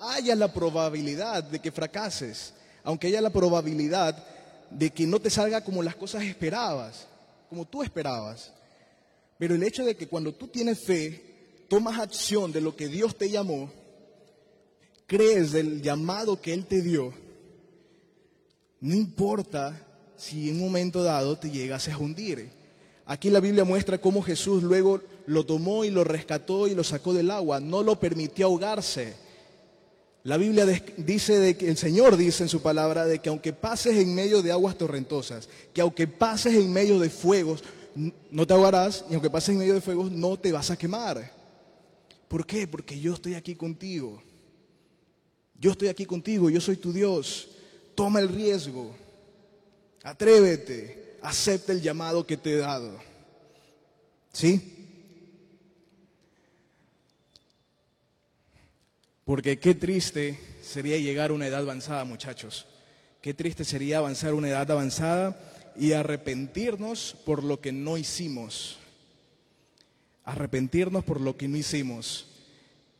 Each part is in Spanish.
haya la probabilidad de que fracases, aunque haya la probabilidad de que no te salga como las cosas esperabas, como tú esperabas. Pero el hecho de que cuando tú tienes fe, tomas acción de lo que Dios te llamó, crees del llamado que Él te dio, no importa si en un momento dado te llegases a hundir. Aquí la Biblia muestra cómo Jesús luego lo tomó y lo rescató y lo sacó del agua, no lo permitió ahogarse la Biblia dice de que el Señor dice en su palabra de que aunque pases en medio de aguas torrentosas, que aunque pases en medio de fuegos, no te ahogarás y aunque pases en medio de fuegos no te vas a quemar. ¿Por qué? Porque yo estoy aquí contigo. Yo estoy aquí contigo, yo soy tu Dios. Toma el riesgo. Atrévete, acepta el llamado que te he dado. ¿Sí? Porque qué triste sería llegar a una edad avanzada, muchachos. Qué triste sería avanzar a una edad avanzada y arrepentirnos por lo que no hicimos. Arrepentirnos por lo que no hicimos.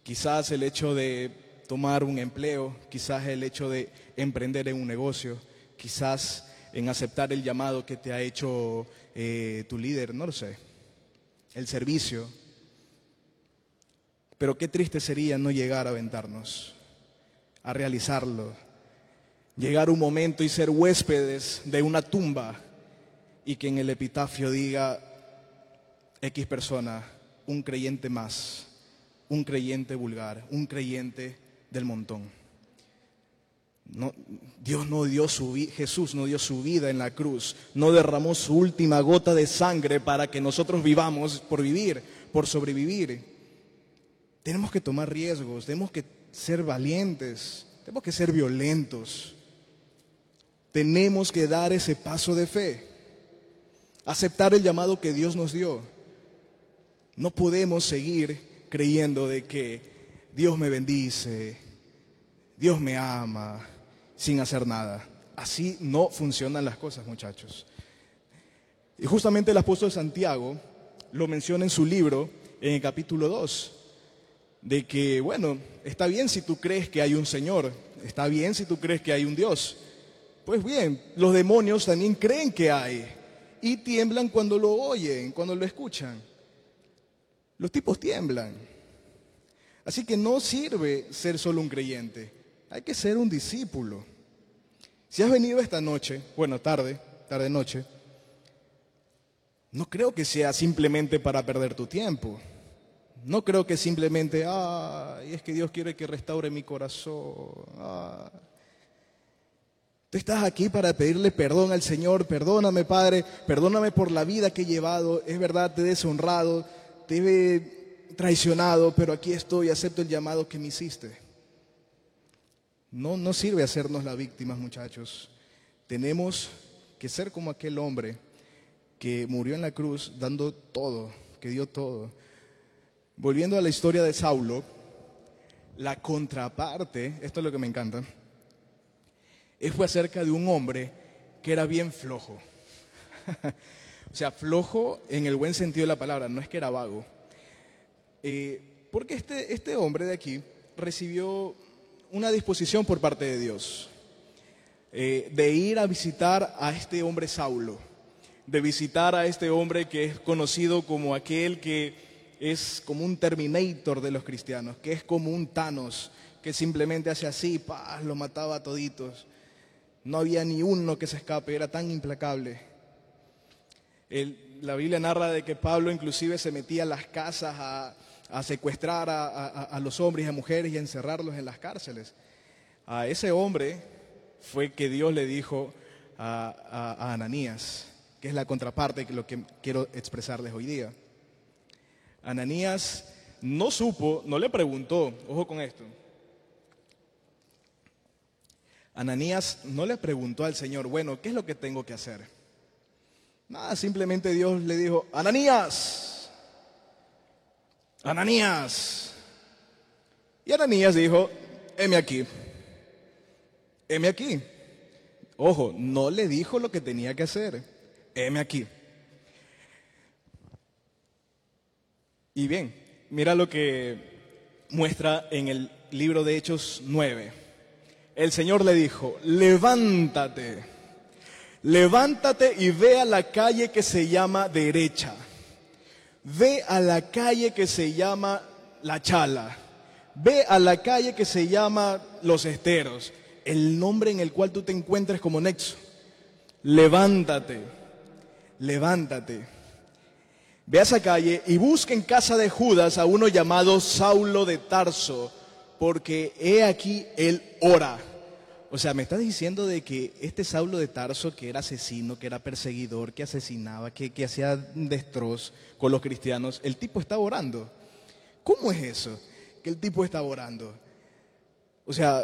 Quizás el hecho de tomar un empleo, quizás el hecho de emprender en un negocio, quizás en aceptar el llamado que te ha hecho eh, tu líder, no lo sé, el servicio, pero qué triste sería no llegar a aventarnos, a realizarlo. Llegar un momento y ser huéspedes de una tumba y que en el epitafio diga X persona, un creyente más, un creyente vulgar, un creyente del montón. No, Dios no dio su Jesús no dio su vida en la cruz, no derramó su última gota de sangre para que nosotros vivamos por vivir, por sobrevivir. Tenemos que tomar riesgos, tenemos que ser valientes, tenemos que ser violentos. Tenemos que dar ese paso de fe, aceptar el llamado que Dios nos dio. No podemos seguir creyendo de que Dios me bendice, Dios me ama, sin hacer nada. Así no funcionan las cosas, muchachos. Y justamente el apóstol Santiago lo menciona en su libro, en el capítulo 2 de que, bueno, está bien si tú crees que hay un Señor, está bien si tú crees que hay un Dios. Pues bien, los demonios también creen que hay y tiemblan cuando lo oyen, cuando lo escuchan. Los tipos tiemblan. Así que no sirve ser solo un creyente, hay que ser un discípulo. Si has venido esta noche, bueno, tarde, tarde noche, no creo que sea simplemente para perder tu tiempo. No creo que simplemente, ay, es que Dios quiere que restaure mi corazón. Tú estás aquí para pedirle perdón al Señor, perdóname Padre, perdóname por la vida que he llevado, es verdad, te he deshonrado, te he traicionado, pero aquí estoy, acepto el llamado que me hiciste. No, no sirve hacernos las víctimas, muchachos. Tenemos que ser como aquel hombre que murió en la cruz dando todo, que dio todo. Volviendo a la historia de Saulo, la contraparte, esto es lo que me encanta, fue acerca de un hombre que era bien flojo. o sea, flojo en el buen sentido de la palabra, no es que era vago. Eh, porque este, este hombre de aquí recibió una disposición por parte de Dios eh, de ir a visitar a este hombre Saulo, de visitar a este hombre que es conocido como aquel que es como un Terminator de los cristianos, que es como un Thanos, que simplemente hace así, paz, lo mataba a toditos. No había ni uno que se escape, era tan implacable. la Biblia narra de que Pablo inclusive se metía a las casas a, secuestrar a, los hombres y a mujeres y a encerrarlos en las cárceles. A ese hombre fue que Dios le dijo a, Ananías, que es la contraparte de lo que quiero expresarles hoy día. Ananías no supo, no le preguntó, ojo con esto. Ananías no le preguntó al Señor, bueno, ¿qué es lo que tengo que hacer? Nada, simplemente Dios le dijo, Ananías, Ananías, Y Ananías dijo, heme aquí, heme aquí. Ojo, no le dijo lo que tenía que hacer, heme aquí. Y bien, mira lo que muestra en el libro de Hechos 9. El Señor le dijo, levántate, levántate y ve a la calle que se llama derecha. Ve a la calle que se llama La Chala. Ve a la calle que se llama Los Esteros, el nombre en el cual tú te encuentres como nexo. Levántate, levántate. Ve a esa calle y busca en casa de Judas a uno llamado Saulo de Tarso, porque he aquí él ora. O sea, me está diciendo de que este Saulo de Tarso, que era asesino, que era perseguidor, que asesinaba, que, que hacía destroz con los cristianos, el tipo está orando. ¿Cómo es eso? Que el tipo está orando. O sea,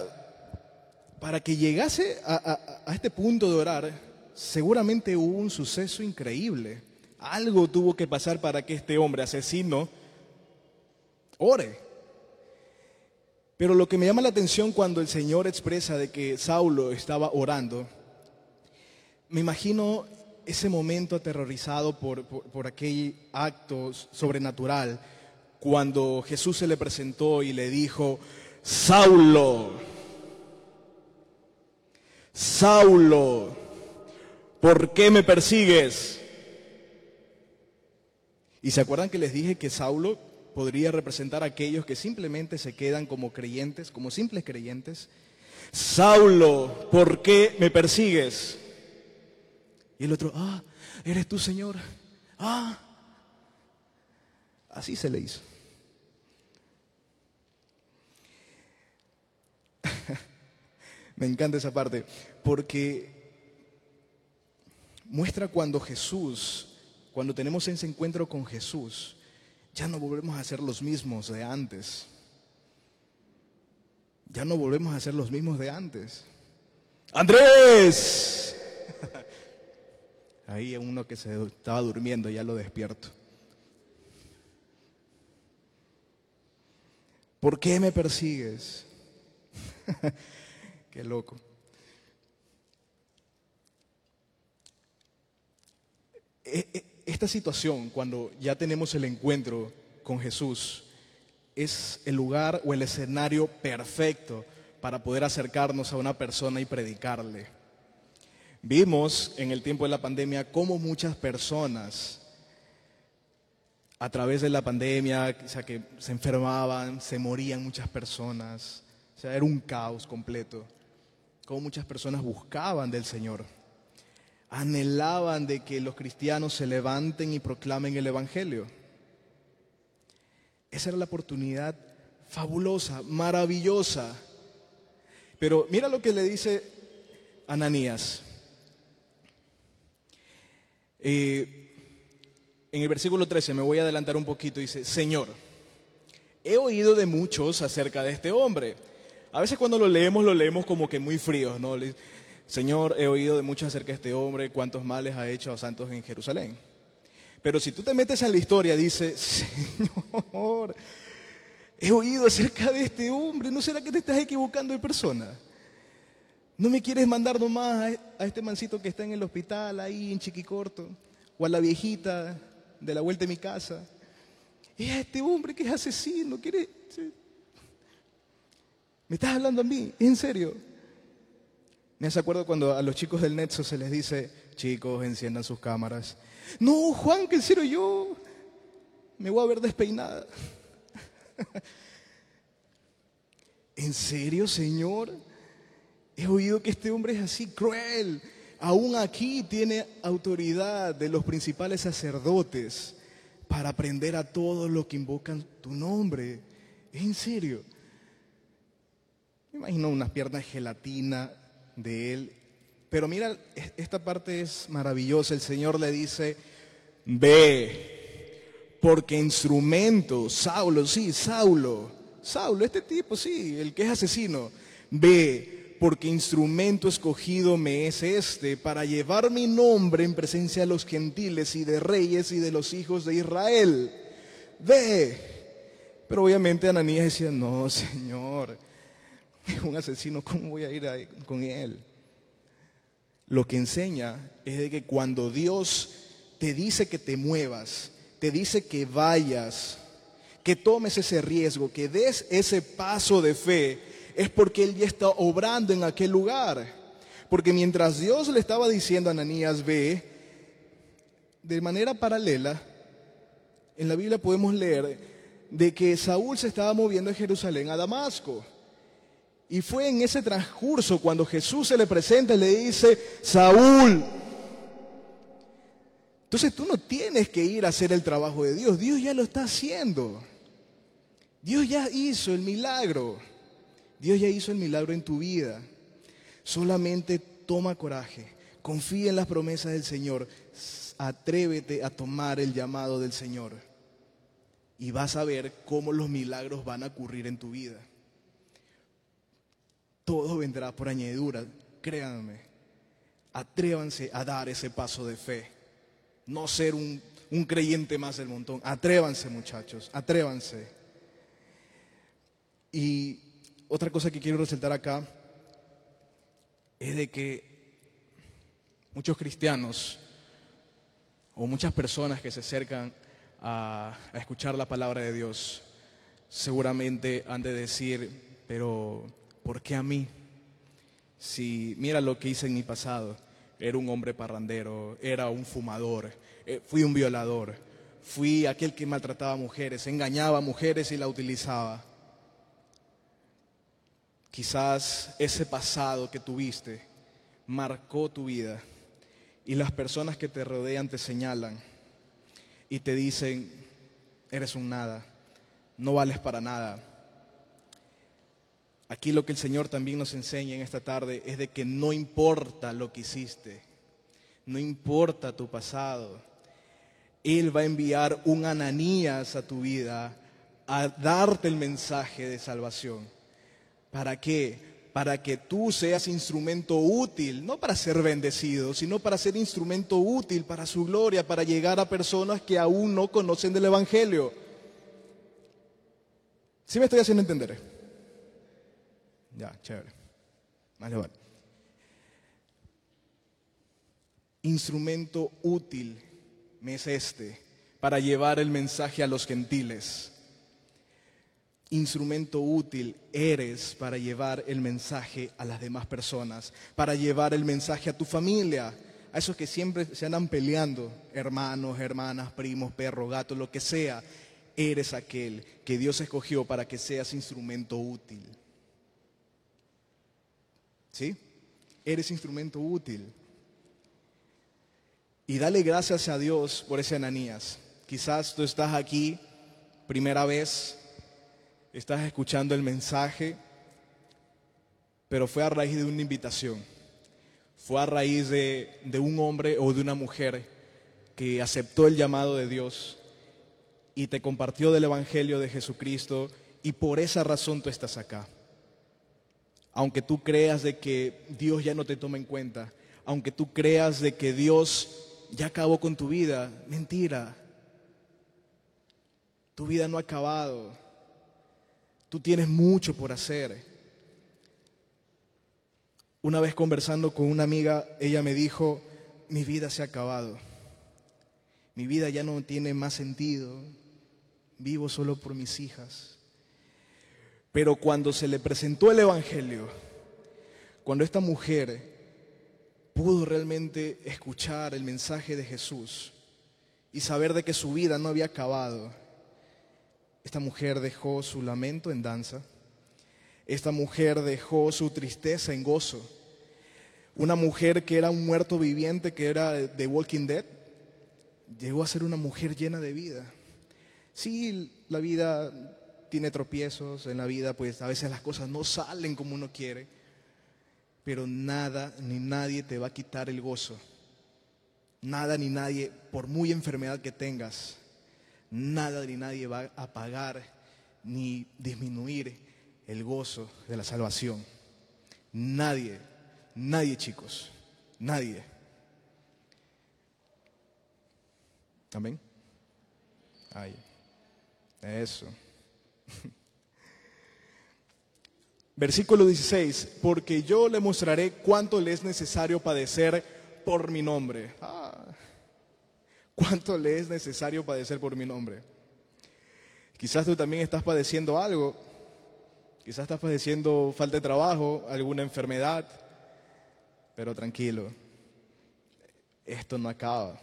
para que llegase a, a este punto de orar, seguramente hubo un suceso increíble. Algo tuvo que pasar para que este hombre asesino ore. Pero lo que me llama la atención cuando el Señor expresa de que Saulo estaba orando, me imagino ese momento aterrorizado por, por, aquel acto sobrenatural, cuando Jesús se le presentó y le dijo, Saulo, Saulo, ¿por qué me persigues? Y se acuerdan que les dije que Saulo podría representar a aquellos que simplemente se quedan como creyentes, como simples creyentes. Saulo, ¿por qué me persigues? Y el otro, ah, eres tú, Señor. Ah, así se le hizo. me encanta esa parte, porque muestra cuando Jesús cuando tenemos ese encuentro con Jesús, ya no volvemos a ser los mismos de antes. Ya no volvemos a ser los mismos de antes. Andrés. Ahí uno que se estaba durmiendo, ya lo despierto. ¿Por qué me persigues? qué loco. Eh, eh, esta situación, cuando ya tenemos el encuentro con Jesús, es el lugar o el escenario perfecto para poder acercarnos a una persona y predicarle. Vimos en el tiempo de la pandemia cómo muchas personas a través de la pandemia, o sea, que se enfermaban, se morían muchas personas, o sea, era un caos completo. Cómo muchas personas buscaban del Señor anhelaban de que los cristianos se levanten y proclamen el Evangelio. Esa era la oportunidad fabulosa, maravillosa. Pero mira lo que le dice Ananías. Eh, en el versículo 13, me voy a adelantar un poquito, dice, Señor, he oído de muchos acerca de este hombre. A veces cuando lo leemos, lo leemos como que muy fríos, ¿no? Señor, he oído de mucho acerca de este hombre, cuántos males ha hecho a santos en Jerusalén. Pero si tú te metes en la historia, dice, Señor, he oído acerca de este hombre, ¿no será que te estás equivocando de persona? ¿No me quieres mandar nomás a este mancito que está en el hospital, ahí en Chiquicorto? O a la viejita de la vuelta de mi casa. Es a este hombre que es asesino, quiere... ¿Me estás hablando a mí? ¿En serio? Me acuerdo cuando a los chicos del Netso se les dice, chicos, enciendan sus cámaras. No, Juan, que en serio yo me voy a ver despeinada. ¿En serio, Señor? He oído que este hombre es así cruel. Aún aquí tiene autoridad de los principales sacerdotes para aprender a todos los que invocan tu nombre. ¿En serio? Me imagino unas piernas gelatina, de él. Pero mira, esta parte es maravillosa. El Señor le dice, ve, porque instrumento, Saulo, sí, Saulo, Saulo, este tipo, sí, el que es asesino, ve, porque instrumento escogido me es este para llevar mi nombre en presencia de los gentiles y de reyes y de los hijos de Israel. Ve, Pero obviamente Ananías decía, no, Señor, un asesino, ¿cómo voy a ir con él? Lo que enseña es de que cuando Dios te dice que te muevas, te dice que vayas, que tomes ese riesgo, que des ese paso de fe, es porque Él ya está obrando en aquel lugar. Porque mientras Dios le estaba diciendo a Ananías, ve, de manera paralela, en la Biblia podemos leer de que Saúl se estaba moviendo de Jerusalén a Damasco. Y fue en ese transcurso cuando Jesús se le presenta y le dice, Saúl. Entonces tú no tienes que ir a hacer el trabajo de Dios, Dios ya lo está haciendo. Dios ya hizo el milagro. Dios ya hizo el milagro en tu vida. Solamente toma coraje, confía en las promesas del Señor, atrévete a tomar el llamado del Señor y vas a ver cómo los milagros van a ocurrir en tu vida todo vendrá por añadidura, créanme. Atrévanse a dar ese paso de fe. No ser un, un creyente más del montón. Atrévanse muchachos, atrévanse. Y otra cosa que quiero resaltar acá es de que muchos cristianos o muchas personas que se acercan a, a, escuchar la palabra de Dios seguramente han de decir, pero ¿por qué a mí? Si mira lo que hice en mi pasado, era un hombre parrandero, era un fumador, eh, fui un violador, fui aquel que maltrataba a mujeres, engañaba a mujeres y la utilizaba. Quizás ese pasado que tuviste marcó tu vida y las personas que te rodean te señalan y te dicen, eres un nada, no vales para nada Aquí lo que el Señor también nos enseña en esta tarde es de que no importa lo que hiciste, no importa tu pasado, Él va a enviar un Ananías a tu vida a darte el mensaje de salvación. ¿Para qué? Para que tú seas instrumento útil, no para ser bendecido, sino para ser instrumento útil para su gloria, para llegar a personas que aún no conocen del Evangelio. ¿Sí me estoy haciendo entender? Ya, chévere. Vale, vale. Instrumento útil me es este para llevar el mensaje a los gentiles. Instrumento útil eres para llevar el mensaje a las demás personas, para llevar el mensaje a tu familia, a esos que siempre se andan peleando, hermanos, hermanas, primos, perro, gato, lo que sea. Eres aquel que Dios escogió para que seas instrumento útil. ¿Sí? Eres instrumento útil. Y dale gracias a Dios por ese Ananías. Quizás tú estás aquí, primera vez, estás escuchando el mensaje, pero fue a raíz de una invitación. Fue a raíz de, de un hombre o de una mujer que aceptó el llamado de Dios y te compartió del Evangelio de Jesucristo y por esa razón tú estás acá aunque tú creas de que Dios ya no te toma en cuenta, aunque tú creas de que Dios ya acabó con tu vida, mentira. Tu vida no ha acabado. Tú tienes mucho por hacer. Una vez conversando con una amiga, ella me dijo, mi vida se ha acabado. Mi vida ya no tiene más sentido. Vivo solo por mis hijas. Pero cuando se le presentó el Evangelio, cuando esta mujer pudo realmente escuchar el mensaje de Jesús y saber de que su vida no había acabado, esta mujer dejó su lamento en danza, esta mujer dejó su tristeza en gozo, una mujer que era un muerto viviente, que era de Walking Dead, llegó a ser una mujer llena de vida. Sí, la vida tiene tropiezos en la vida, pues a veces las cosas no salen como uno quiere, pero nada ni nadie te va a quitar el gozo. Nada ni nadie, por muy enfermedad que tengas, nada ni nadie va a apagar ni disminuir el gozo de la salvación. Nadie, nadie chicos, nadie. Amén. Ay, eso. Versículo 16, porque yo le mostraré cuánto le es necesario padecer por mi nombre. Ah, cuánto le es necesario padecer por mi nombre. Quizás tú también estás padeciendo algo, quizás estás padeciendo falta de trabajo, alguna enfermedad, pero tranquilo, esto no acaba.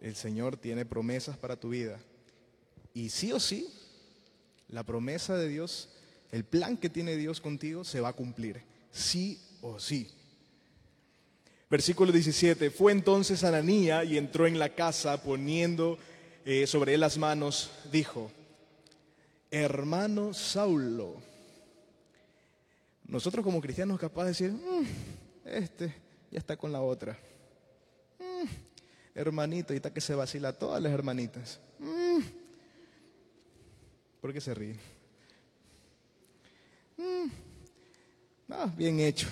El Señor tiene promesas para tu vida. Y sí o sí, la promesa de Dios el plan que tiene Dios contigo se va a cumplir, sí o sí. Versículo 17, fue entonces Ananía y entró en la casa poniendo eh, sobre él las manos, dijo, hermano Saulo, nosotros como cristianos capaz de decir, mm, este ya está con la otra, mm, hermanito, y está que se vacila todas las hermanitas. Mm". ¿Por qué se ríe? Mm. Ah, bien hecho.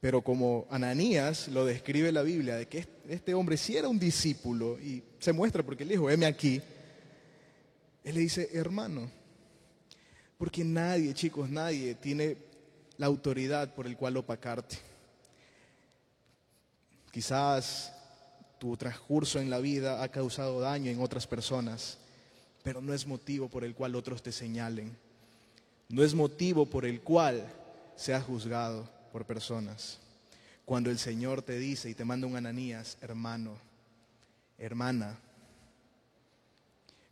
Pero como Ananías lo describe la Biblia, de que este hombre sí era un discípulo, y se muestra porque él dijo, heme aquí, él le dice, hermano, porque nadie, chicos, nadie tiene la autoridad por el cual opacarte. Quizás tu transcurso en la vida ha causado daño en otras personas, pero no es motivo por el cual otros te señalen no es motivo por el cual seas juzgado por personas. Cuando el Señor te dice y te manda un Ananías, hermano, hermana,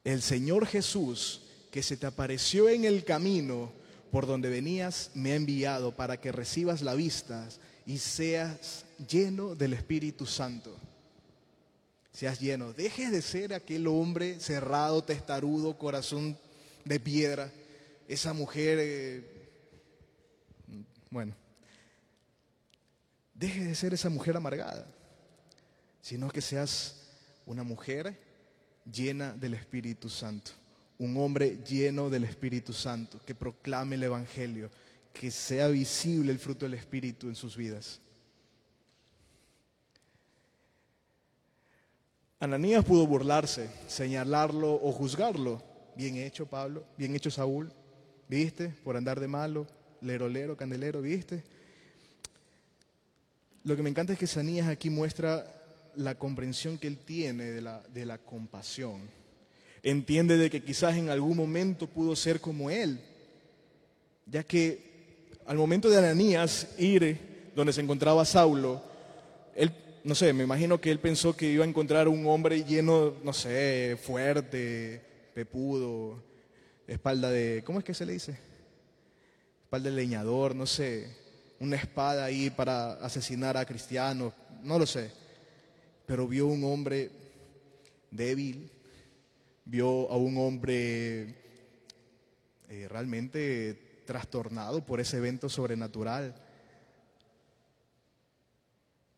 el Señor Jesús que se te apareció en el camino por donde venías, me ha enviado para que recibas la vista y seas lleno del Espíritu Santo. Seas lleno. Dejes de ser aquel hombre cerrado, testarudo, corazón de piedra esa mujer, eh, bueno, deje de ser esa mujer amargada, sino que seas una mujer llena del Espíritu Santo, un hombre lleno del Espíritu Santo, que proclame el Evangelio, que sea visible el fruto del Espíritu en sus vidas. Ananías pudo burlarse, señalarlo o juzgarlo. Bien hecho, Pablo, bien hecho, Saúl. ¿Viste? Por andar de malo, lerolero, candelero, ¿viste? Lo que me encanta es que Sanías aquí muestra la comprensión que él tiene de la, de la compasión. Entiende de que quizás en algún momento pudo ser como él, ya que al momento de Ananías ir donde se encontraba Saulo, él, no sé, me imagino que él pensó que iba a encontrar un hombre lleno, no sé, fuerte, pepudo, espalda de, ¿cómo es que se le dice? Espalda de leñador, no sé, una espada ahí para asesinar a cristianos, no lo sé. Pero vio un hombre débil, vio a un hombre eh, realmente trastornado por ese evento sobrenatural.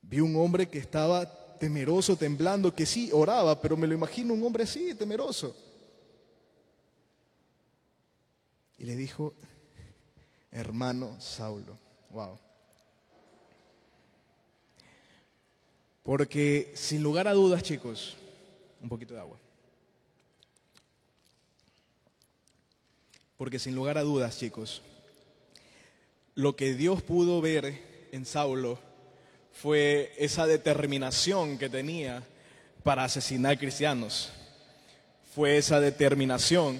Vio un hombre que estaba temeroso, temblando, que sí oraba, pero me lo imagino un hombre así, temeroso. Y le dijo, hermano Saulo. Wow. Porque sin lugar a dudas, chicos, un poquito de agua. Porque sin lugar a dudas, chicos, lo que Dios pudo ver en Saulo fue esa determinación que tenía para asesinar cristianos. Fue esa determinación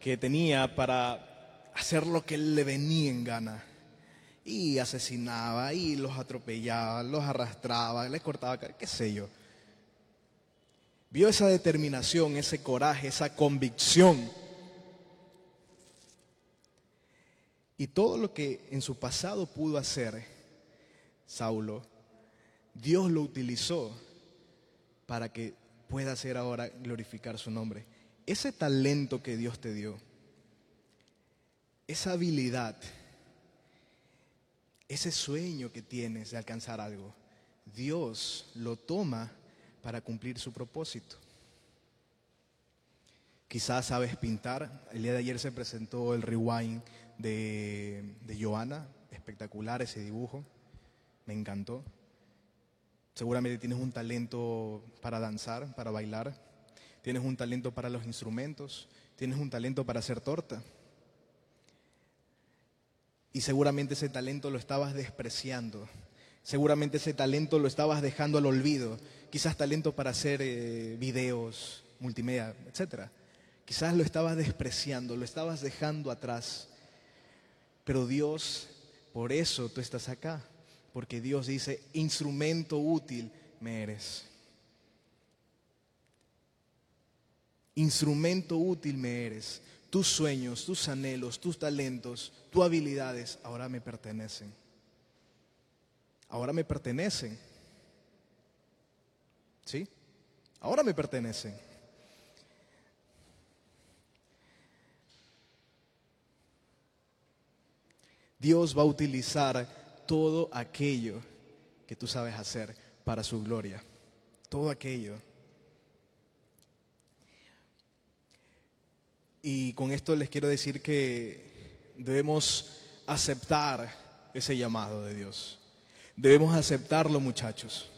que tenía para hacer lo que le venía en gana. Y asesinaba, y los atropellaba, los arrastraba, les cortaba, qué sé yo. Vio esa determinación, ese coraje, esa convicción. Y todo lo que en su pasado pudo hacer Saulo, Dios lo utilizó para que pueda hacer ahora glorificar su nombre ese talento que Dios te dio, esa habilidad, ese sueño que tienes de alcanzar algo, Dios lo toma para cumplir su propósito. Quizás sabes pintar. El día de ayer se presentó el rewind de, de Joana. Espectacular ese dibujo. Me encantó. Seguramente tienes un talento para danzar, para bailar tienes un talento para los instrumentos, tienes un talento para hacer torta. Y seguramente ese talento lo estabas despreciando. Seguramente ese talento lo estabas dejando al olvido. Quizás talento para hacer eh, videos, multimedia, etc. Quizás lo estabas despreciando, lo estabas dejando atrás. Pero Dios, por eso tú estás acá. Porque Dios dice, instrumento útil me eres. Instrumento útil me eres. Tus sueños, tus anhelos, tus talentos, tus habilidades ahora me pertenecen. Ahora me pertenecen. ¿Sí? Ahora me pertenecen. Dios va a utilizar todo aquello que tú sabes hacer para su gloria. Todo aquello. Y con esto les quiero decir que debemos aceptar ese llamado de Dios. Debemos aceptarlo, muchachos.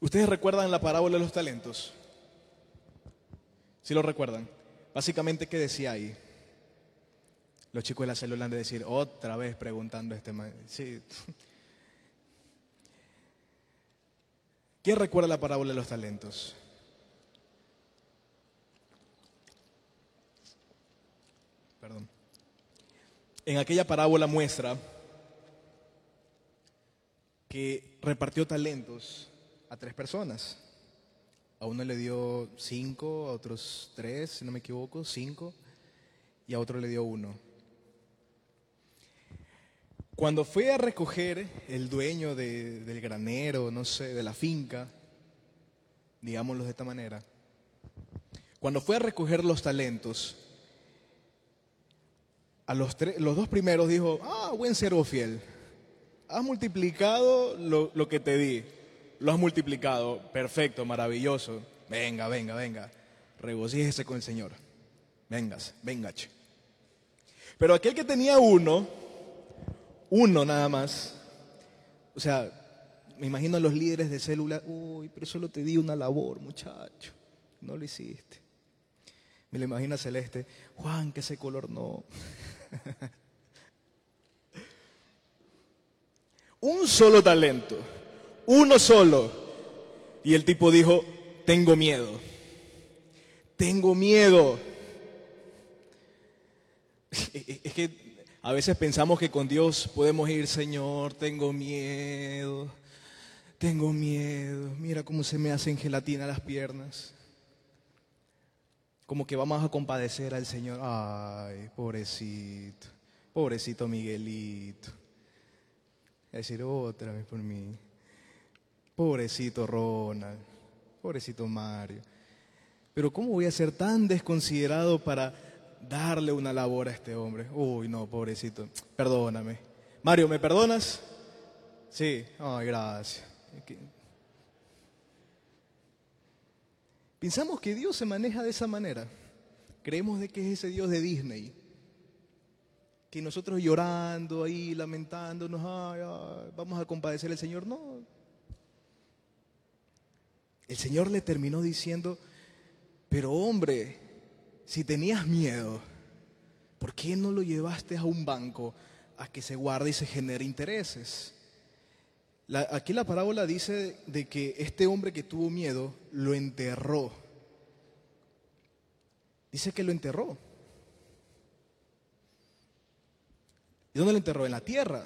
¿Ustedes recuerdan la parábola de los talentos? ¿Sí lo recuerdan? Básicamente, ¿qué decía ahí? Los chicos de la célula han de decir, otra vez preguntando este... Sí. ¿Quién recuerda la parábola de los talentos? Perdón. En aquella parábola muestra que repartió talentos a tres personas. A uno le dio cinco, a otros tres, si no me equivoco, cinco, y a otro le dio uno. Cuando fue a recoger el dueño del granero, no sé, de la finca, digámoslo de esta manera, cuando fue a recoger los talentos, a los, los dos primeros dijo, ah, buen servo fiel, has multiplicado lo, lo que te di, lo has multiplicado, perfecto, maravilloso, venga, venga, venga, regocíjese con el Señor, vengas, venga. Pero aquel que tenía uno, uno nada más, o sea, me imagino a los líderes de célula, uy, pero solo te di una labor, muchacho, no lo hiciste. Me lo imagino a Celeste, Juan, que ese color no. un solo talento, uno solo. Y el tipo dijo, tengo miedo, tengo miedo. Es que a veces pensamos que con Dios podemos ir, Señor, tengo miedo, tengo miedo, mira cómo se me hacen gelatina las piernas. Como que vamos a compadecer al Señor. Ay, pobrecito, pobrecito Miguelito. A decir otra vez por mí. Pobrecito Ronald, pobrecito Mario. Pero ¿cómo voy a ser tan desconsiderado para darle una labor a este hombre? Uy, no, pobrecito. Perdóname. Mario, ¿me perdonas? Sí, ay, gracias. Pensamos que Dios se maneja de esa manera. Creemos de que es ese Dios de Disney. Que nosotros llorando ahí, lamentándonos, vamos a compadecer al Señor. No. El Señor le terminó diciendo, pero hombre, si tenías miedo, ¿por qué no lo llevaste a un banco a que se guarde y se genere intereses? aquí la parábola dice de que este hombre que tuvo miedo lo enterró. Dice que lo enterró. ¿Y dónde lo enterró? En la tierra.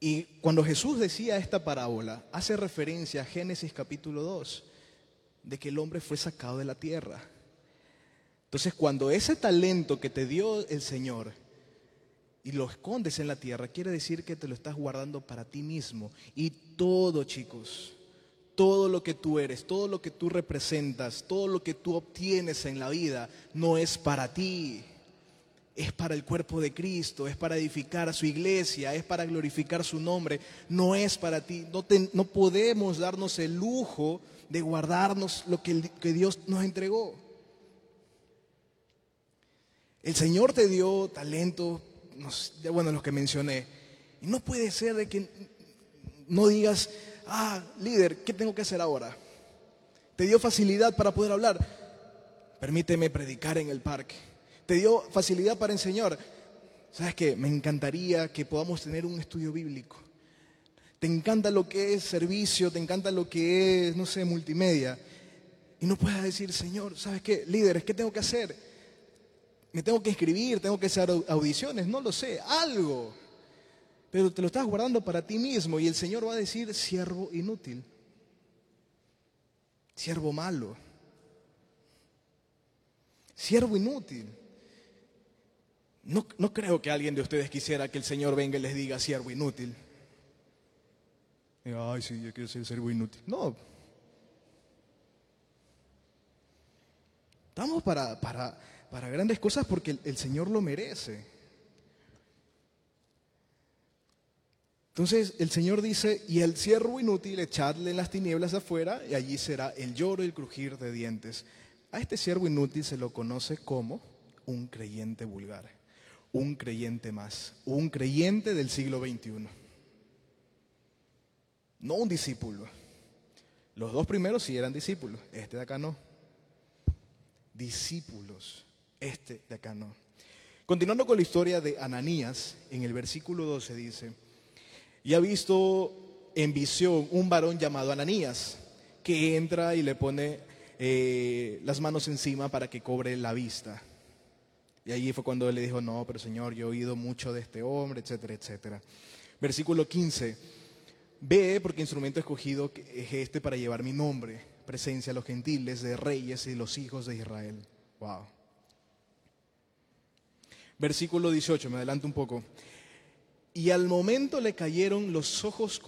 Y cuando Jesús decía esta parábola, hace referencia a Génesis capítulo 2, de que el hombre fue sacado de la tierra. Entonces, cuando ese talento que te dio el Señor y lo escondes en la tierra, quiere decir que te lo estás guardando para ti mismo. Y todo, chicos, todo lo que tú eres, todo lo que tú representas, todo lo que tú obtienes en la vida, no es para ti. Es para el cuerpo de Cristo, es para edificar a su iglesia, es para glorificar su nombre, no es para ti. No, no podemos darnos el lujo de guardarnos lo que, que Dios nos entregó. El Señor te dio talento, bueno, los que mencioné. Y no puede ser de que no digas, ah, líder, ¿qué tengo que hacer ahora? Te dio facilidad para poder hablar. Permíteme predicar en el parque. Te dio facilidad para enseñar. ¿Sabes qué? Me encantaría que podamos tener un estudio bíblico. Te encanta lo que es servicio, te encanta lo que es, no sé, multimedia. Y no puedas decir, Señor, ¿sabes qué? Líderes, ¿qué tengo que hacer? Me tengo que escribir, tengo que hacer audiciones, no lo sé, algo. Pero te lo estás guardando para ti mismo y el Señor va a decir, siervo inútil, siervo malo, siervo inútil. No, no creo que alguien de ustedes quisiera que el Señor venga y les diga siervo inútil. Ay, sí, yo quiero ser siervo inútil. No. Estamos para, para, para grandes cosas porque el, Señor lo merece. Entonces el Señor dice, y el siervo inútil echadle en las tinieblas afuera, y allí será el lloro y el crujir de dientes. A este siervo inútil se lo conoce como un creyente vulgar un creyente más, un creyente del siglo XXI. No un discípulo. Los dos primeros sí eran discípulos, este de acá no. Discípulos, este de acá no. Continuando con la historia de Ananías, en el versículo 12 dice, y ha visto en visión un varón llamado Ananías, que entra y le pone eh, las manos encima para que cobre la vista. Y allí fue cuando él le dijo, no, pero Señor, yo he oído mucho de este hombre, etcétera, etcétera. Versículo 15, ve porque instrumento escogido es este para llevar mi nombre, presencia a los gentiles, de reyes y los hijos de Israel. Wow. Versículo 18, me adelanto un poco. Y al momento le cayeron los ojos,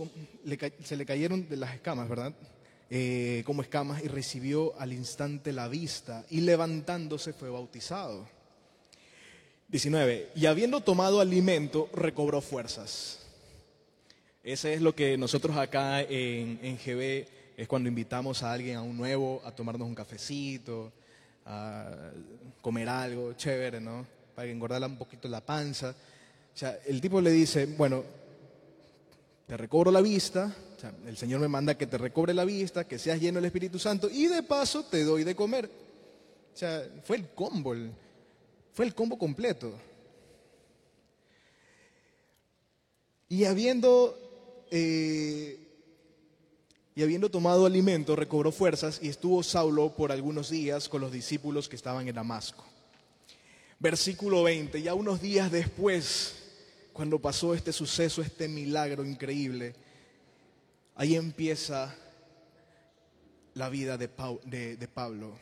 se le cayeron de las escamas, ¿verdad? Eh, como escamas y recibió al instante la vista y levantándose fue bautizado. 19. Y habiendo tomado alimento, recobró fuerzas. Ese es lo que nosotros acá en, en GB es cuando invitamos a alguien a un nuevo a tomarnos un cafecito, a comer algo chévere, ¿no? Para engordarle un poquito la panza. O sea, el tipo le dice, bueno, te recobro la vista, o sea, el Señor me manda que te recobre la vista, que seas lleno del Espíritu Santo y de paso te doy de comer. O sea, fue el combo. Fue el combo completo. Y habiendo, eh, y habiendo tomado alimento, recobró fuerzas y estuvo Saulo por algunos días con los discípulos que estaban en Damasco. Versículo 20, ya unos días después, cuando pasó este suceso, este milagro increíble, ahí empieza la vida de, de Pablo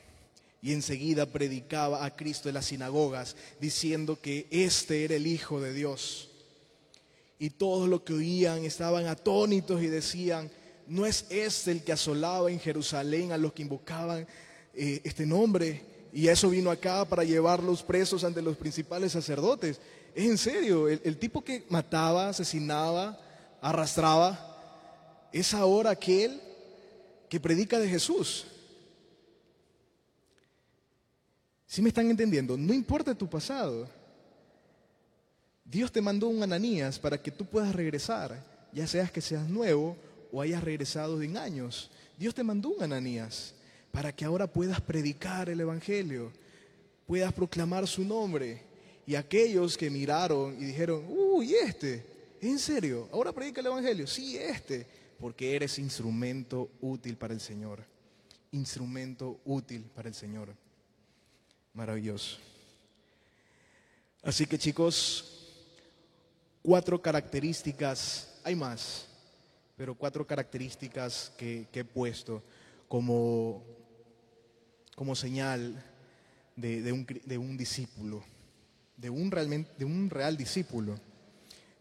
y enseguida predicaba a Cristo en las sinagogas diciendo que este era el Hijo de Dios. Y todos los que oían estaban atónitos y decían, ¿no es este el que asolaba en Jerusalén a los que invocaban eh, este nombre? Y eso vino acá para llevarlos presos ante los principales sacerdotes. Es en serio, el, tipo que mataba, asesinaba, arrastraba, es ahora aquel que predica de Jesús. Si me están entendiendo? No importa tu pasado. Dios te mandó un Ananías para que tú puedas regresar, ya seas que seas nuevo o hayas regresado en años. Dios te mandó un Ananías para que ahora puedas predicar el Evangelio, puedas proclamar su nombre. Y aquellos que miraron y dijeron, uy, este, ¿en serio? ¿Ahora predica el Evangelio? Sí, este, porque eres instrumento útil para el Señor. Instrumento útil para el Señor. Maravilloso. Así que chicos, cuatro características, hay más, pero cuatro características que, he puesto como, como señal de, un, discípulo, de un, real discípulo.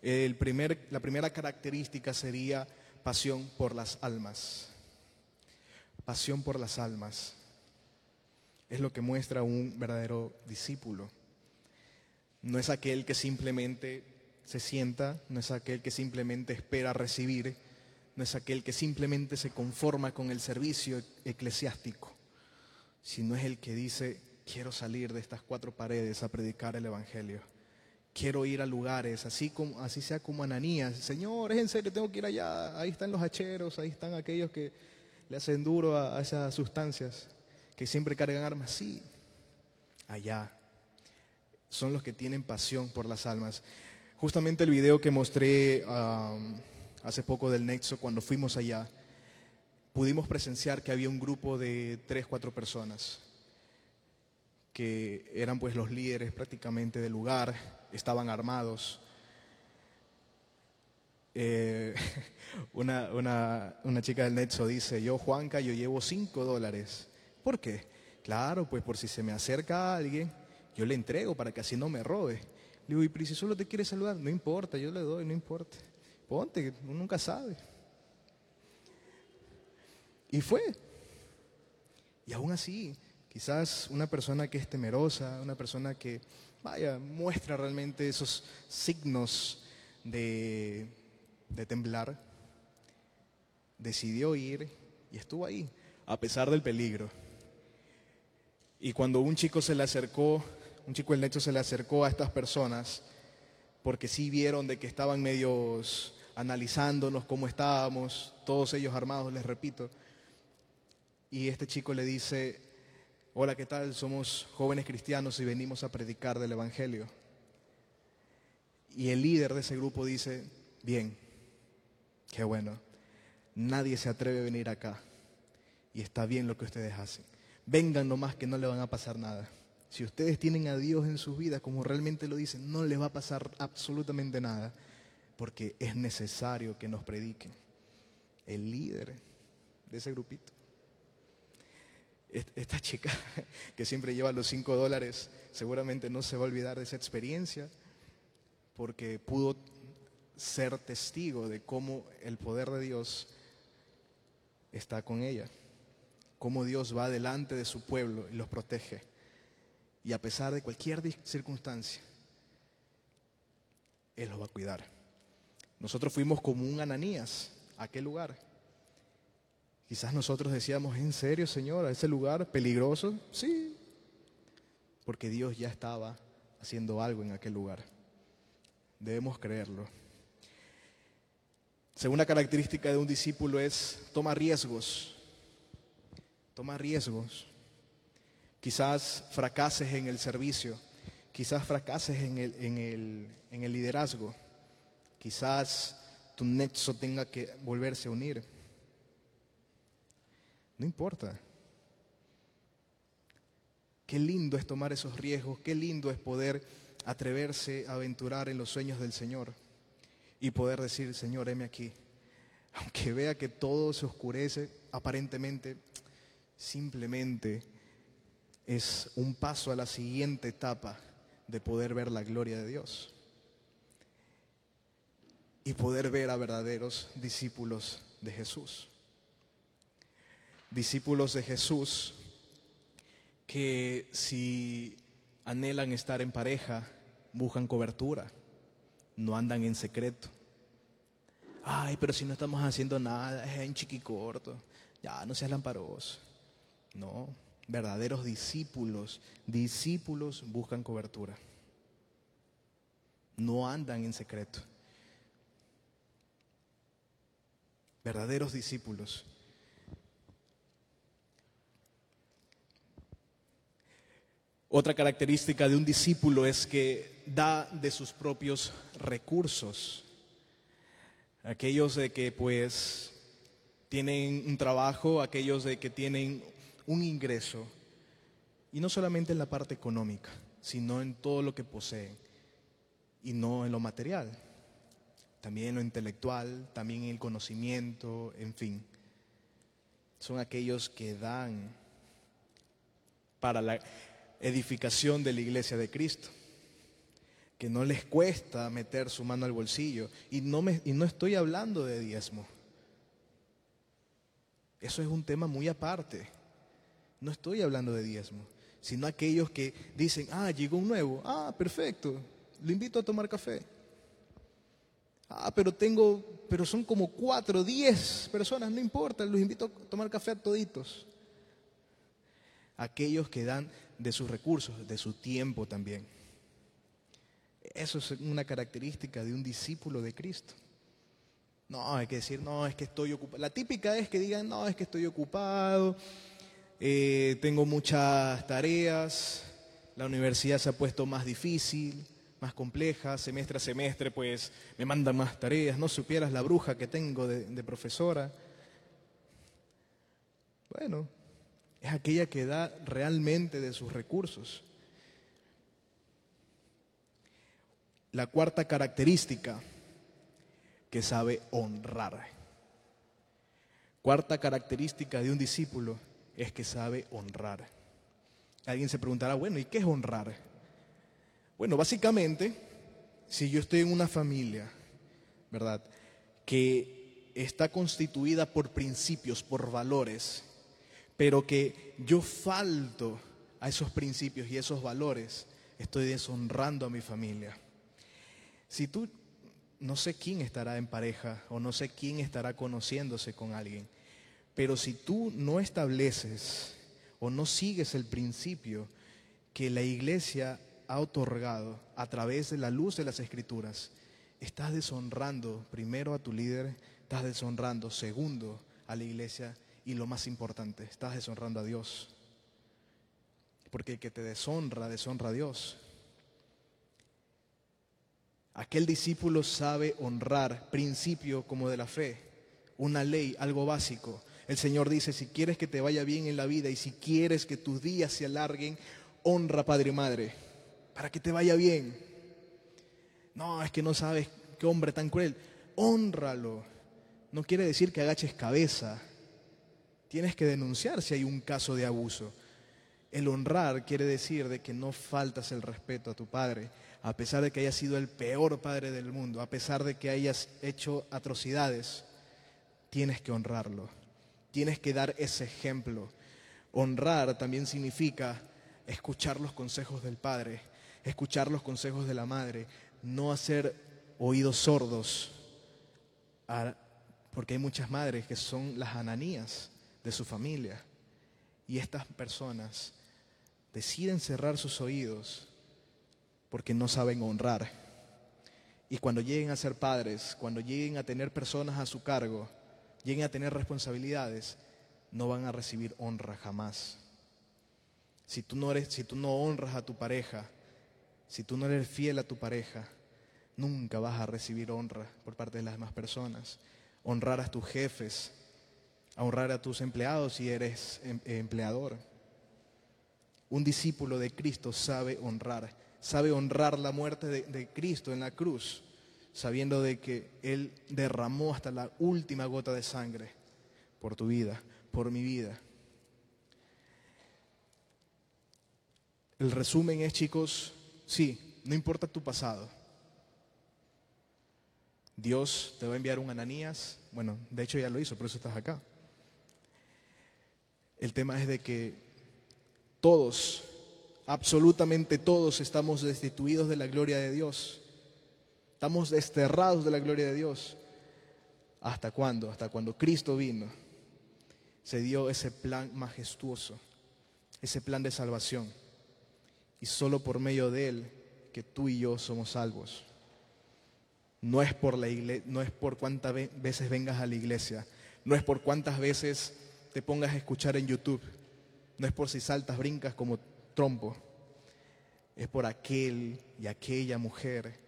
La primera característica sería pasión por las almas. Pasión por las almas es lo que muestra un verdadero discípulo. No es aquel que simplemente se sienta, no es aquel que simplemente espera recibir, no es aquel que simplemente se conforma con el servicio eclesiástico, sino es el que dice, quiero salir de estas cuatro paredes a predicar el Evangelio. Quiero ir a lugares, así, como, así sea como Ananías. Señor, es en serio, tengo que ir allá. Ahí están los hacheros, ahí están aquellos que le hacen duro a esas sustancias que siempre cargan armas, sí. allá. Son los que tienen pasión por las almas. Justamente el video que mostré hace poco del Nexo, cuando fuimos allá, pudimos presenciar que había un grupo de tres, cuatro personas que eran pues los líderes prácticamente del lugar, estaban armados. Eh, una, una, una, chica del Nexo dice, yo Juanca, yo llevo cinco dólares. ¿Por qué? Claro, pues por si se me acerca alguien, yo le entrego para que así no me robe. Le digo, y si solo te quiere saludar, no importa, yo le doy, no importa. Ponte, uno nunca sabe. Y fue. Y aún así, quizás una persona que es temerosa, una persona que, vaya, muestra realmente esos signos de, de temblar, decidió ir y estuvo ahí, a pesar del peligro. Y cuando un chico se le acercó, un chico del hecho se le acercó a estas personas, porque sí vieron de que estaban medios analizándonos cómo estábamos, todos ellos armados, les repito, y este chico le dice, hola, ¿qué tal? Somos jóvenes cristianos y venimos a predicar del Evangelio. Y el líder de ese grupo dice, bien, qué bueno, nadie se atreve a venir acá y está bien lo que ustedes hacen. Vengan nomás que no le van a pasar nada. Si ustedes tienen a Dios en sus vidas, como realmente lo dicen, no les va a pasar absolutamente nada, porque es necesario que nos prediquen. El líder de ese grupito esta chica que siempre lleva los cinco dólares seguramente no se va a olvidar de esa experiencia porque pudo ser testigo de cómo el poder de Dios está con ella, cómo Dios va delante de su pueblo y los protege. Y a pesar de cualquier circunstancia, Él los va a cuidar. Nosotros fuimos como un Ananías a aquel lugar Quizás nosotros decíamos, ¿en serio, Señor, ese lugar peligroso? Sí, porque Dios ya estaba haciendo algo en aquel lugar. Debemos creerlo. Segunda característica de un discípulo es toma riesgos. Toma riesgos. Quizás fracases en el servicio, quizás fracases en el, en el, en el liderazgo, quizás tu nexo tenga que volverse a unir. No importa. Qué lindo es tomar esos riesgos, qué lindo es poder atreverse a aventurar en los sueños del Señor y poder decir, Señor, heme aquí. Aunque vea que todo se oscurece, aparentemente, simplemente es un paso a la siguiente etapa de poder ver la gloria de Dios y poder ver a verdaderos discípulos de Jesús discípulos de Jesús que si anhelan estar en pareja, buscan cobertura, no andan en secreto. Ay, pero si no estamos haciendo nada, es en chiquicorto, ya no seas lamparoso. No, verdaderos discípulos, discípulos buscan cobertura. No andan en secreto. Verdaderos discípulos Otra característica de un discípulo es que da de sus propios recursos. Aquellos de que pues tienen un trabajo, aquellos de que tienen un ingreso, y no solamente en la parte económica, sino en todo lo que poseen, y no en lo material, también en lo intelectual, también en el conocimiento, en fin. Son aquellos que dan para la edificación de la iglesia de Cristo. Que no les cuesta meter su mano al bolsillo. Y no, me, y no estoy hablando de diezmo. Eso es un tema muy aparte. No estoy hablando de diezmo, sino aquellos que dicen, ah, llegó un nuevo, ah, perfecto, lo invito a tomar café. Ah, pero tengo, pero son como cuatro, diez personas, no importa, los invito a tomar café a toditos. Aquellos que dan de sus recursos, de su tiempo también. Eso es una característica de un discípulo de Cristo. No, hay que decir, no, es que estoy ocupado. La típica es que digan, no, es que estoy ocupado, eh, tengo muchas tareas, la universidad se ha puesto más difícil, más compleja, semestre a semestre, pues me mandan más tareas, no supieras la bruja que tengo de, de profesora. Bueno, es aquella que da realmente de sus recursos. La cuarta característica, que sabe honrar. Cuarta característica de un discípulo es que sabe honrar. Alguien se preguntará, bueno, ¿y qué es honrar? Bueno, básicamente, si yo estoy en una familia, ¿verdad? Que está constituida por principios, por valores, pero que yo falto a esos principios y esos valores, estoy deshonrando a mi familia. Si tú, no sé quién estará en pareja o no sé quién estará conociéndose con alguien, pero si tú no estableces o no sigues el principio que la iglesia ha otorgado a través de la luz de las escrituras, estás deshonrando primero a tu líder, estás deshonrando segundo a la iglesia y lo más importante, estás deshonrando a Dios. Porque el que te deshonra, deshonra a Dios. Aquel discípulo sabe honrar principio como de la fe, una ley, algo básico. El Señor dice, si quieres que te vaya bien en la vida y si quieres que tus días se alarguen, honra Padre y Madre, para que te vaya bien. No, es que no sabes qué hombre tan cruel. Honralo. No quiere decir que agaches cabeza. Tienes que denunciar si hay un caso de abuso. El honrar quiere decir de que no faltas el respeto a tu padre, a pesar de que hayas sido el peor padre del mundo, a pesar de que hayas hecho atrocidades, tienes que honrarlo. Tienes que dar ese ejemplo. Honrar también significa escuchar los consejos del padre, escuchar los consejos de la madre, no hacer oídos sordos, porque hay muchas madres que son las ananías de su familia. Y estas personas deciden cerrar sus oídos porque no saben honrar. Y cuando lleguen a ser padres, cuando lleguen a tener personas a su cargo, lleguen a tener responsabilidades, no van a recibir honra jamás. Si tú no eres, si tú no honras a tu pareja, si tú no eres fiel a tu pareja, nunca vas a recibir honra por parte de las demás personas. Honrar a tus jefes, honrar a tus empleados si eres em, empleador. Un discípulo de Cristo sabe honrar, sabe honrar la muerte de, de Cristo en la cruz, sabiendo de que Él derramó hasta la última gota de sangre por tu vida, por mi vida. El resumen es, chicos, sí, no importa tu pasado. Dios te va a enviar un Ananías. Bueno, de hecho ya lo hizo, por eso estás acá. El tema es de que todos, absolutamente todos, estamos destituidos de la gloria de Dios. Estamos desterrados de la gloria de Dios. ¿Hasta cuándo? Hasta cuando Cristo vino. Se dio ese plan majestuoso, ese plan de salvación. Y solo por medio de Él que tú y yo somos salvos. No es por, la no es por cuántas veces vengas a la iglesia, no es por cuántas veces te pongas a escuchar en YouTube. No es por si saltas, brincas como trompo. Es por aquel y aquella mujer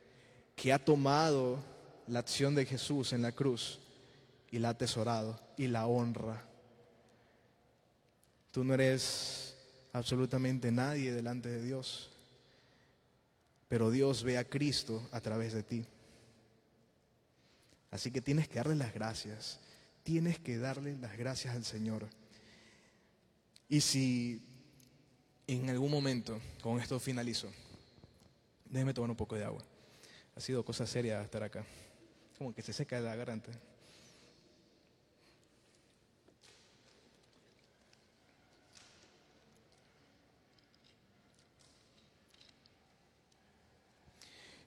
que ha tomado la acción de Jesús en la cruz y la ha atesorado y la honra. Tú no eres absolutamente nadie delante de Dios, pero Dios ve a Cristo a través de ti. Así que tienes que darle las gracias tienes que darle las gracias al Señor. Y si en algún momento, con esto finalizo, déjeme tomar un poco de agua. Ha sido cosa seria estar acá. Como que se seca la garganta.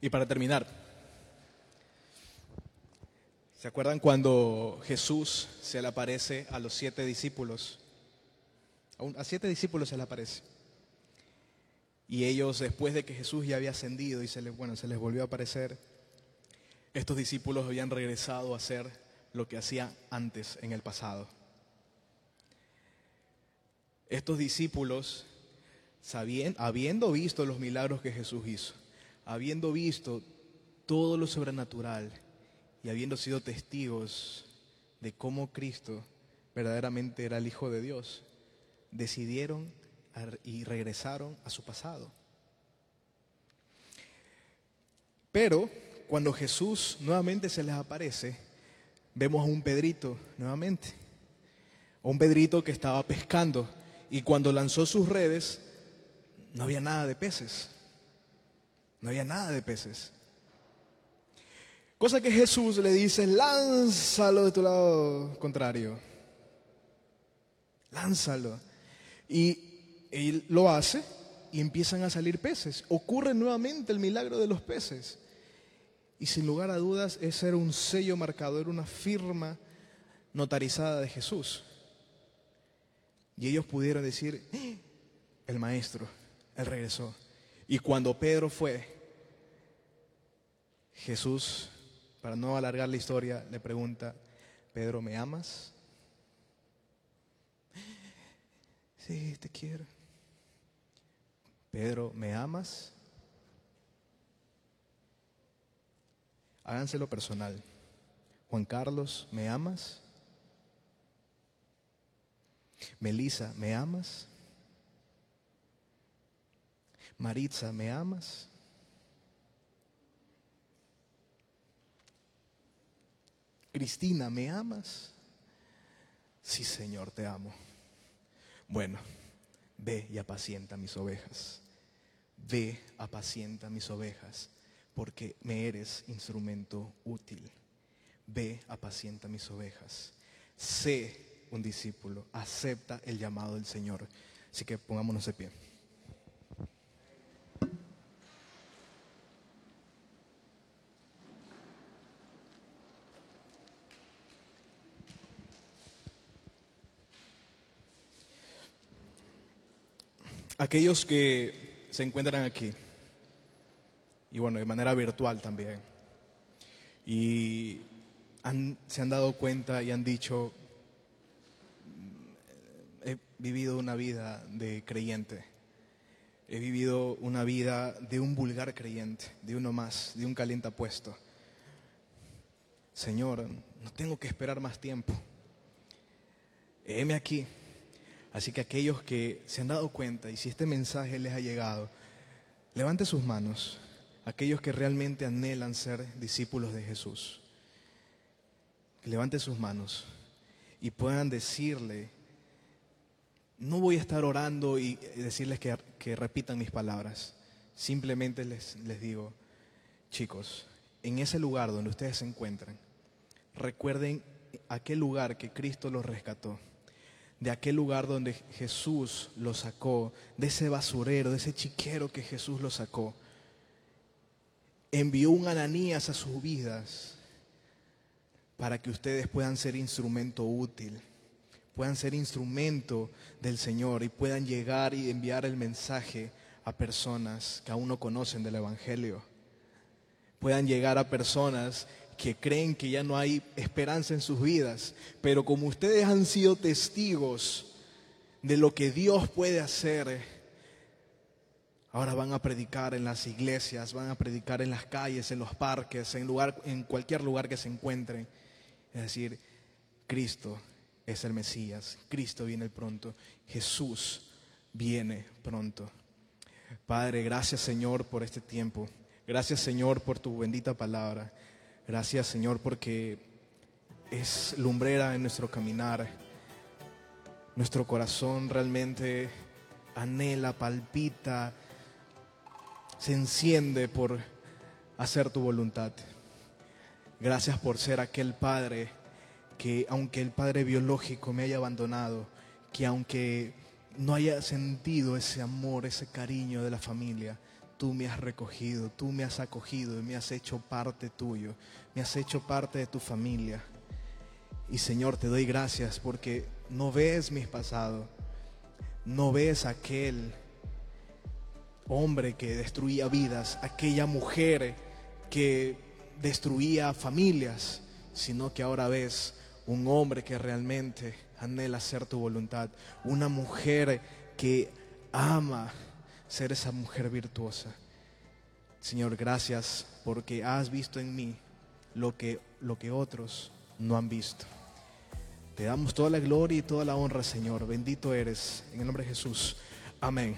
Y para terminar, ¿Se acuerdan cuando Jesús se le aparece a los siete discípulos? A siete discípulos se le aparece. Y ellos, después de que Jesús ya había ascendido y se les, bueno, se les volvió a aparecer, estos discípulos habían regresado a hacer lo que hacían antes en el pasado. Estos discípulos habiendo visto los milagros que Jesús hizo, habiendo visto todo lo sobrenatural y habiendo sido testigos de cómo Cristo verdaderamente era el Hijo de Dios, decidieron y regresaron a su pasado. Pero cuando Jesús nuevamente se les aparece, vemos a un Pedrito nuevamente, un Pedrito que estaba pescando y cuando lanzó sus redes no había nada de peces, no había nada de peces. Cosa que Jesús le dice, lánzalo de tu lado contrario, lánzalo. Y él lo hace y empiezan a salir peces. Ocurre nuevamente el milagro de los peces. Y sin lugar a dudas, ese era un sello marcador, una firma notarizada de Jesús. Y ellos pudieron decir, ¡Eh! el maestro, él regresó. Y cuando Pedro fue, Jesús, para no alargar la historia, le pregunta, Pedro, ¿me amas? Sí, te quiero. Pedro, ¿me amas? Háganselo personal. Juan Carlos, ¿me amas? Melisa, ¿me amas? Maritza, ¿me amas? Cristina, ¿me amas? Sí, Señor, te amo. Bueno, ve y apacienta mis ovejas. Ve, apacienta mis ovejas, porque me eres instrumento útil. Ve, apacienta mis ovejas. Sé un discípulo, acepta el llamado del Señor. Así que pongámonos de pie. Aquellos que se encuentran aquí, y bueno, de manera virtual también, y se han dado cuenta y han dicho, he vivido una vida de creyente, he vivido una vida de un vulgar creyente, de uno más, de un calientapuesto. Señor, no tengo que esperar más tiempo. Heme aquí, Así que aquellos que se han dado cuenta y si este mensaje les ha llegado, levante sus manos, aquellos que realmente anhelan ser discípulos de Jesús. levante sus manos y puedan decirle, no voy a estar orando y decirles que, que repitan mis palabras, simplemente les, les digo, chicos, en ese lugar donde ustedes se encuentran, recuerden aquel lugar que Cristo los rescató de aquel lugar donde Jesús lo sacó, de ese basurero, de ese chiquero que Jesús lo sacó. Envió un Ananías a sus vidas para que ustedes puedan ser instrumento útil, puedan ser instrumento del Señor y puedan llegar y enviar el mensaje a personas que aún no conocen del Evangelio. Puedan llegar a personas que creen que ya no hay esperanza en sus vidas, pero como ustedes han sido testigos de lo que Dios puede hacer, ahora van a predicar en las iglesias, van a predicar en las calles, en los parques, en, lugar, en cualquier lugar que se encuentren. Es decir, Cristo es el Mesías, Cristo viene pronto, Jesús viene pronto. Padre, gracias Señor por este tiempo. Gracias Señor por tu bendita palabra. Gracias Señor porque es lumbrera en nuestro caminar. Nuestro corazón realmente anhela, palpita, se enciende por hacer tu voluntad. Gracias por ser aquel Padre que aunque el Padre biológico me haya abandonado, que aunque no haya sentido ese amor, ese cariño de la familia, tú me has recogido, tú me has acogido y me has hecho parte tuyo, me has hecho parte de tu familia. Y Señor, te doy gracias porque no ves mi pasado, no ves aquel hombre que destruía vidas, aquella mujer que destruía familias, sino que ahora ves un hombre que realmente anhela hacer tu voluntad, una mujer que ama ser esa mujer virtuosa. Señor, gracias porque has visto en mí lo que, lo que otros no han visto. Te damos toda la gloria y toda la honra, Señor. Bendito eres. En el nombre de Jesús. Amén.